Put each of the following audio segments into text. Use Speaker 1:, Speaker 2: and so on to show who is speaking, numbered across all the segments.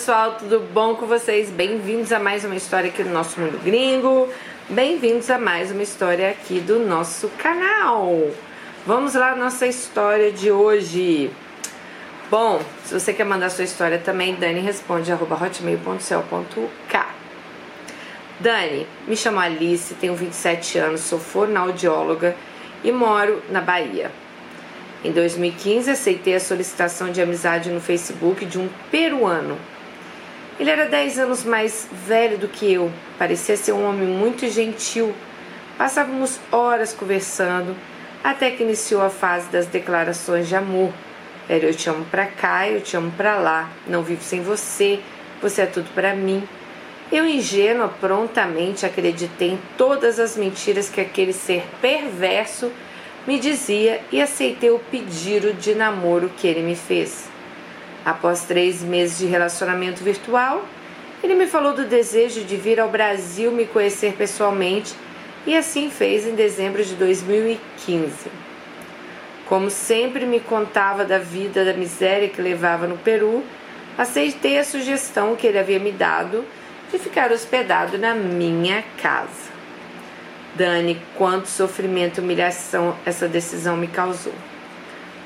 Speaker 1: pessoal, tudo bom com vocês? Bem-vindos a mais uma história aqui do nosso mundo gringo. Bem-vindos a mais uma história aqui do nosso canal. Vamos lá, nossa história de hoje. Bom, se você quer mandar sua história também, Dani responde hotmail.cel.k. Dani, me chamo Alice, tenho 27 anos, sou fonoaudióloga e moro na Bahia. Em 2015, aceitei a solicitação de amizade no Facebook de um peruano. Ele era 10 anos mais velho do que eu, parecia ser um homem muito gentil. Passávamos horas conversando, até que iniciou a fase das declarações de amor. Era eu te amo pra cá, eu te amo pra lá, não vivo sem você, você é tudo para mim. Eu, ingênua, prontamente acreditei em todas as mentiras que aquele ser perverso me dizia e aceitei o pedido de namoro que ele me fez. Após três meses de relacionamento virtual, ele me falou do desejo de vir ao Brasil me conhecer pessoalmente e assim fez em dezembro de 2015. Como sempre me contava da vida da miséria que levava no Peru, aceitei a sugestão que ele havia me dado de ficar hospedado na minha casa. Dani, quanto sofrimento e humilhação essa decisão me causou.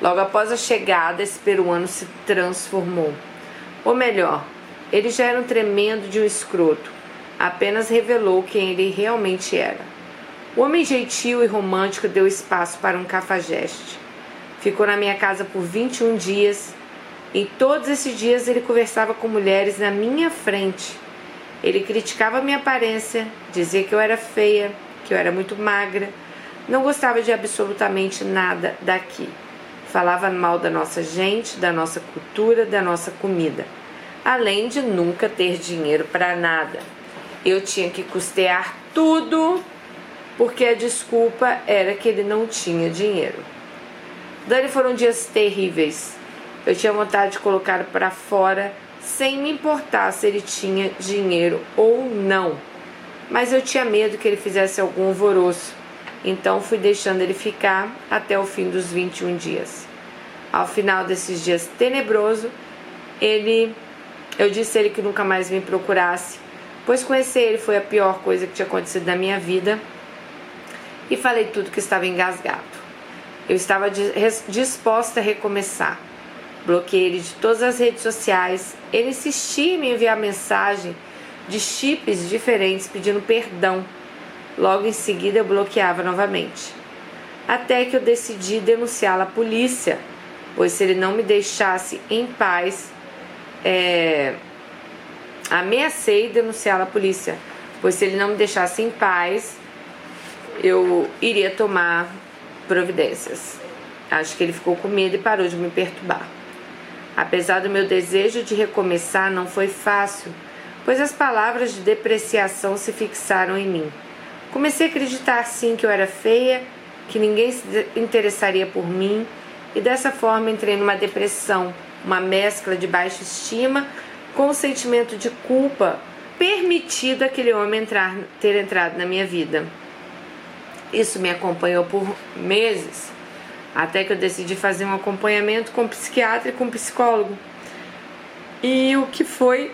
Speaker 1: Logo após a chegada, esse peruano se transformou. Ou melhor, ele já era um tremendo de um escroto, apenas revelou quem ele realmente era. O homem gentil e romântico deu espaço para um cafajeste. Ficou na minha casa por 21 dias. Em todos esses dias ele conversava com mulheres na minha frente. Ele criticava minha aparência, dizia que eu era feia, que eu era muito magra, não gostava de absolutamente nada daqui. Falava mal da nossa gente, da nossa cultura, da nossa comida, além de nunca ter dinheiro para nada. Eu tinha que custear tudo porque a desculpa era que ele não tinha dinheiro. Dani foram dias terríveis. Eu tinha vontade de colocar para fora sem me importar se ele tinha dinheiro ou não mas eu tinha medo que ele fizesse algum alvoroço, então fui deixando ele ficar até o fim dos 21 dias. Ao final desses dias tenebroso, ele eu disse a ele que nunca mais me procurasse, pois conhecer ele foi a pior coisa que tinha acontecido na minha vida. E falei tudo que estava engasgado. Eu estava disposta a recomeçar. Bloqueei ele de todas as redes sociais. Ele insistia em me enviar mensagem de chips diferentes pedindo perdão. Logo em seguida eu bloqueava novamente. Até que eu decidi denunciá-la à polícia, pois se ele não me deixasse em paz, é... ameacei denunciá-la à polícia, pois se ele não me deixasse em paz, eu iria tomar providências. Acho que ele ficou com medo e parou de me perturbar. Apesar do meu desejo de recomeçar, não foi fácil pois as palavras de depreciação se fixaram em mim. Comecei a acreditar sim que eu era feia, que ninguém se interessaria por mim, e dessa forma entrei numa depressão, uma mescla de baixa estima com o sentimento de culpa permitido aquele homem entrar, ter entrado na minha vida. Isso me acompanhou por meses, até que eu decidi fazer um acompanhamento com psiquiatra e com psicólogo. E o que foi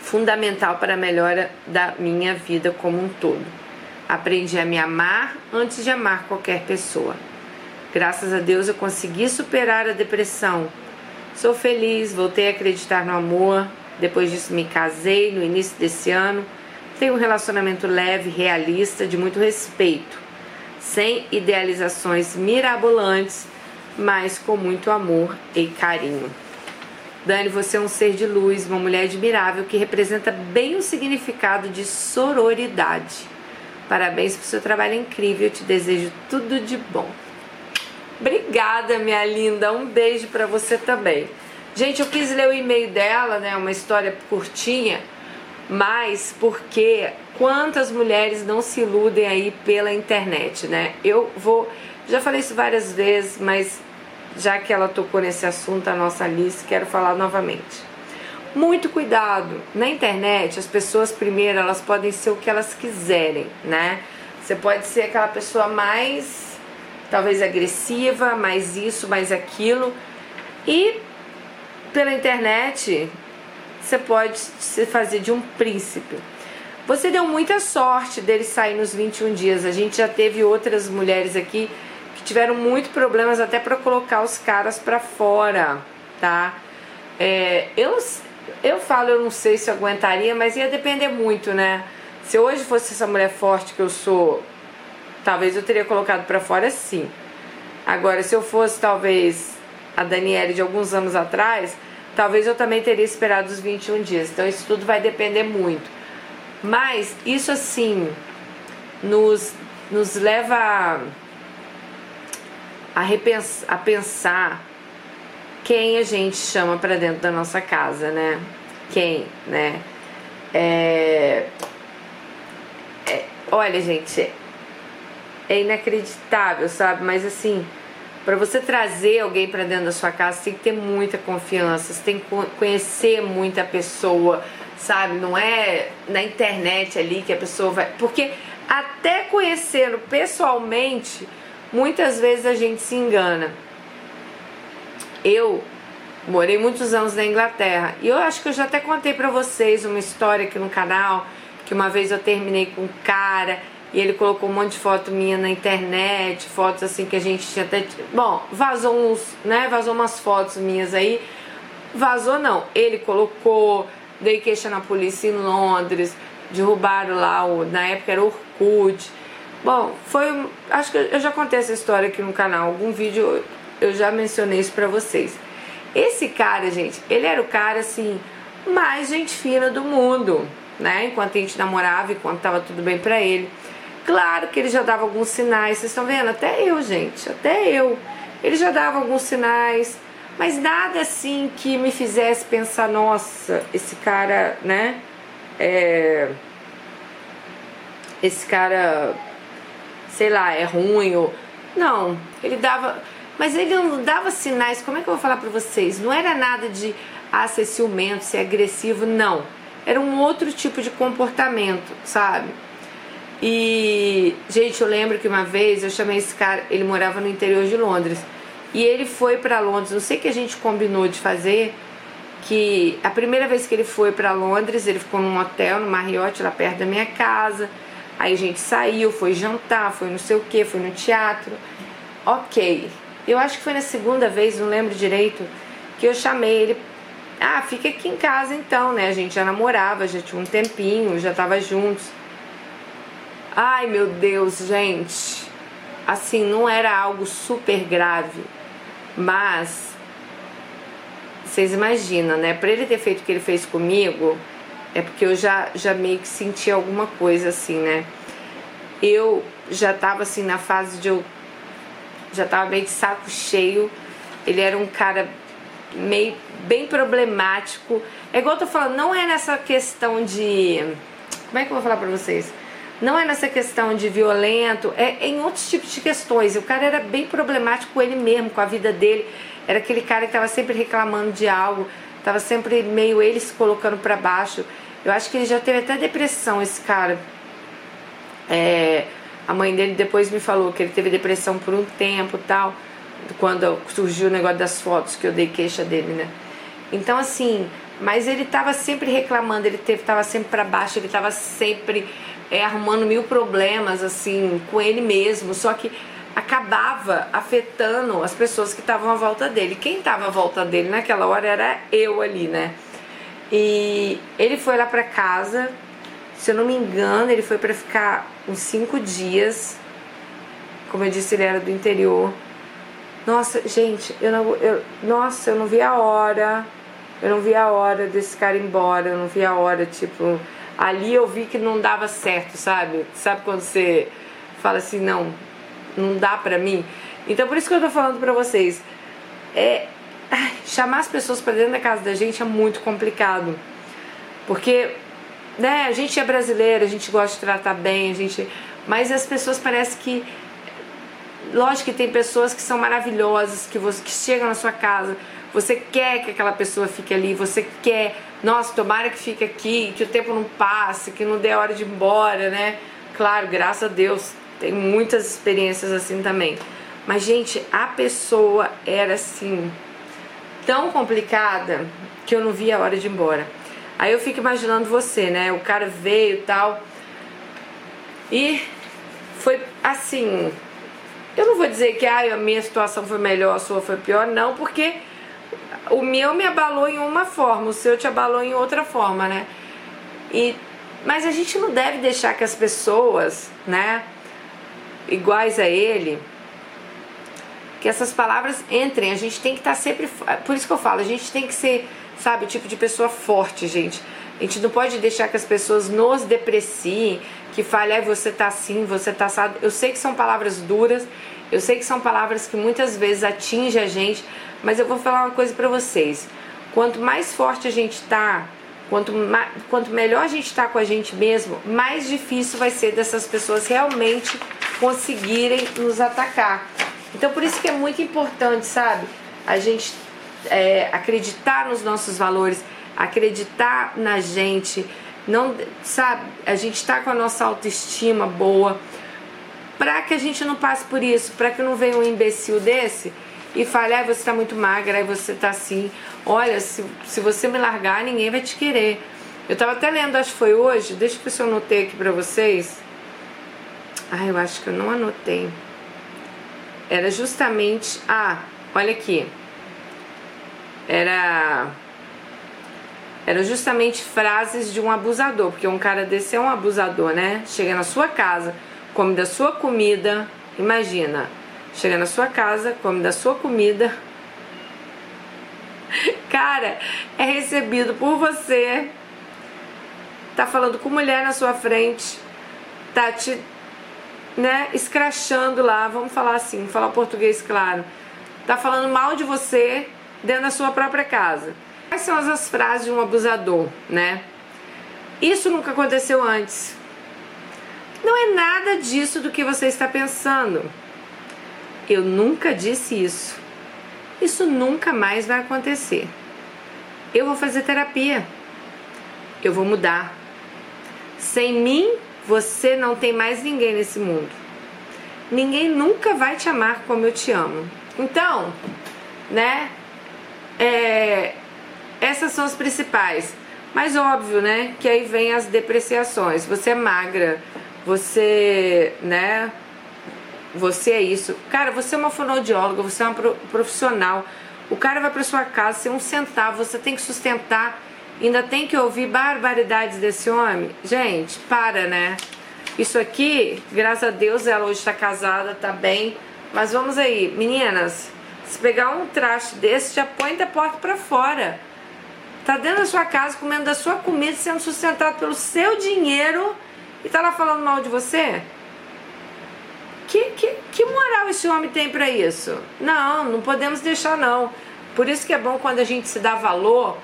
Speaker 1: fundamental para a melhora da minha vida como um todo. Aprendi a me amar antes de amar qualquer pessoa. Graças a Deus eu consegui superar a depressão. Sou feliz, voltei a acreditar no amor. Depois disso me casei no início desse ano. Tenho um relacionamento leve, realista, de muito respeito, sem idealizações mirabolantes, mas com muito amor e carinho. Dani, você é um ser de luz, uma mulher admirável que representa bem o significado de sororidade. Parabéns pelo seu trabalho incrível, eu te desejo tudo de bom. Obrigada, minha linda. Um beijo para você também. Gente, eu quis ler o e-mail dela, né? Uma história curtinha, mas porque quantas mulheres não se iludem aí pela internet, né? Eu vou, já falei isso várias vezes, mas já que ela tocou nesse assunto, a nossa Alice, quero falar novamente. Muito cuidado. Na internet, as pessoas primeiro, elas podem ser o que elas quiserem, né? Você pode ser aquela pessoa mais talvez agressiva, mais isso, mais aquilo. E pela internet, você pode se fazer de um príncipe. Você deu muita sorte dele sair nos 21 dias. A gente já teve outras mulheres aqui que tiveram muito problemas até para colocar os caras para fora, tá? É, eu, eu falo, eu não sei se eu aguentaria, mas ia depender muito, né? Se hoje fosse essa mulher forte que eu sou, talvez eu teria colocado para fora sim. Agora, se eu fosse talvez a Daniele de alguns anos atrás, talvez eu também teria esperado os 21 dias. Então isso tudo vai depender muito. Mas isso assim nos, nos leva a, a, a pensar quem a gente chama para dentro da nossa casa, né? Quem, né? É, é, olha, gente, é inacreditável, sabe? Mas assim, para você trazer alguém para dentro da sua casa, tem que ter muita confiança, você tem que conhecer muita pessoa, sabe? Não é na internet ali que a pessoa vai. Porque até conhecendo pessoalmente, muitas vezes a gente se engana. Eu morei muitos anos na Inglaterra e eu acho que eu já até contei para vocês uma história aqui no canal que uma vez eu terminei com um cara e ele colocou um monte de foto minha na internet, fotos assim que a gente tinha até. Bom, vazou uns, né? Vazou umas fotos minhas aí. Vazou não, ele colocou, dei queixa na polícia em Londres, derrubaram lá, o, na época era Orkut. Bom, foi. Acho que eu já contei essa história aqui no canal. Algum vídeo eu já mencionei isso pra vocês. Esse cara, gente, ele era o cara assim, mais gente fina do mundo, né? Enquanto a gente namorava, enquanto tava tudo bem pra ele. Claro que ele já dava alguns sinais, vocês estão vendo? Até eu, gente, até eu. Ele já dava alguns sinais, mas nada assim que me fizesse pensar, nossa, esse cara, né? É... Esse cara, sei lá, é ruim ou. Não, ele dava mas ele não dava sinais, como é que eu vou falar para vocês? Não era nada de ah, ser ciumento, ser agressivo, não. Era um outro tipo de comportamento, sabe? E, gente, eu lembro que uma vez eu chamei esse cara, ele morava no interior de Londres. E ele foi para Londres, não sei o que a gente combinou de fazer, que a primeira vez que ele foi para Londres, ele ficou num hotel, no Marriott, lá perto da minha casa. Aí a gente saiu, foi jantar, foi não sei o que, foi no teatro. Ok, eu acho que foi na segunda vez, não lembro direito, que eu chamei ele. Ah, fica aqui em casa então, né? A gente já namorava, já tinha um tempinho, já tava juntos. Ai, meu Deus, gente. Assim, não era algo super grave, mas vocês imaginam, né? Para ele ter feito o que ele fez comigo, é porque eu já, já meio que senti alguma coisa assim, né? Eu já tava assim na fase de eu já tava meio de saco cheio. Ele era um cara meio bem problemático. É igual eu tô falando, não é nessa questão de. Como é que eu vou falar pra vocês? Não é nessa questão de violento, é em outros tipos de questões. O cara era bem problemático com ele mesmo, com a vida dele. Era aquele cara que tava sempre reclamando de algo, tava sempre meio ele se colocando para baixo. Eu acho que ele já teve até depressão, esse cara. É, a mãe dele depois me falou que ele teve depressão por um tempo tal, quando surgiu o negócio das fotos que eu dei queixa dele, né? Então, assim, mas ele estava sempre reclamando, ele estava sempre para baixo, ele estava sempre é, arrumando mil problemas, assim, com ele mesmo, só que acabava afetando as pessoas que estavam à volta dele. Quem estava à volta dele naquela hora era eu ali, né? E ele foi lá para casa, se eu não me engano, ele foi para ficar uns cinco dias. Como eu disse, ele era do interior. Nossa, gente, eu não, eu, nossa, eu não vi a hora. Eu não vi a hora desse cara ir embora. Eu não vi a hora, tipo, ali eu vi que não dava certo, sabe? Sabe quando você fala assim, não, não dá pra mim? Então por isso que eu tô falando pra vocês. É, chamar as pessoas para dentro da casa da gente é muito complicado. Porque né, a gente é brasileiro, a gente gosta de tratar bem, a gente, mas as pessoas parecem que lógico que tem pessoas que são maravilhosas, que você que chegam na sua casa, você quer que aquela pessoa fique ali, você quer, nossa, tomara que fique aqui, que o tempo não passe, que não dê hora de ir embora, né? Claro, graças a Deus, tem muitas experiências assim também. Mas gente, a pessoa era assim tão complicada que eu não vi a hora de ir embora. Aí eu fico imaginando você, né? O cara veio e tal. E foi assim. Eu não vou dizer que ah, a minha situação foi melhor, a sua foi pior, não, porque o meu me abalou em uma forma, o seu te abalou em outra forma, né? E, mas a gente não deve deixar que as pessoas, né, iguais a ele, que essas palavras entrem. A gente tem que estar tá sempre. Por isso que eu falo, a gente tem que ser, sabe, o tipo de pessoa forte, gente. A gente não pode deixar que as pessoas nos depreciem, que falem, ah, você tá assim, você tá assado. Eu sei que são palavras duras, eu sei que são palavras que muitas vezes atingem a gente, mas eu vou falar uma coisa para vocês. Quanto mais forte a gente tá, quanto, quanto melhor a gente tá com a gente mesmo, mais difícil vai ser dessas pessoas realmente conseguirem nos atacar. Então por isso que é muito importante, sabe? A gente é, acreditar nos nossos valores, acreditar na gente, não, sabe? A gente tá com a nossa autoestima boa, para que a gente não passe por isso, para que não venha um imbecil desse e fale, ah, você tá muito magra, aí você tá assim, olha, se, se você me largar, ninguém vai te querer. Eu tava até lendo, acho que foi hoje, deixa eu ver se eu anotei aqui pra vocês. Ah, eu acho que eu não anotei era justamente. Ah, olha aqui. Era. Era justamente frases de um abusador, porque um cara desse é um abusador, né? Chega na sua casa, come da sua comida, imagina, chega na sua casa, come da sua comida, cara, é recebido por você, tá falando com mulher na sua frente, tá te né, escrachando lá, vamos falar assim, falar português claro, tá falando mal de você dentro da sua própria casa. Quais são as frases de um abusador, né? Isso nunca aconteceu antes. Não é nada disso do que você está pensando. Eu nunca disse isso. Isso nunca mais vai acontecer. Eu vou fazer terapia. Eu vou mudar. Sem mim, você não tem mais ninguém nesse mundo. Ninguém nunca vai te amar como eu te amo. Então, né? É, essas são as principais. Mas óbvio, né? Que aí vem as depreciações. Você é magra, você, né? Você é isso. Cara, você é uma fonoaudióloga, você é uma profissional. O cara vai para sua casa sem um centavo, você tem que sustentar ainda tem que ouvir barbaridades desse homem? Gente, para, né? Isso aqui, graças a Deus, ela hoje está casada, tá bem. Mas vamos aí, meninas, se pegar um traste desse, já põe da porta para fora. Tá dentro da sua casa, comendo da sua comida, sendo sustentado pelo seu dinheiro e tá lá falando mal de você? Que, que, que moral esse homem tem para isso? Não, não podemos deixar não. Por isso que é bom quando a gente se dá valor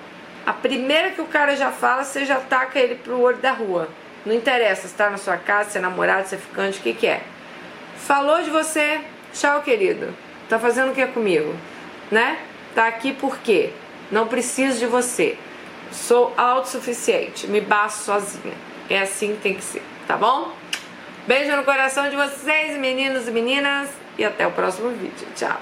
Speaker 1: a primeira que o cara já fala, você já taca ele pro olho da rua. Não interessa se tá na sua casa, se é namorado, se é ficante, o que que é. Falou de você, tchau querido. Tá fazendo o que comigo? Né? Tá aqui por quê? Não preciso de você. Sou autossuficiente, me basto sozinha. É assim que tem que ser, tá bom? Beijo no coração de vocês, meninos e meninas, e até o próximo vídeo. Tchau!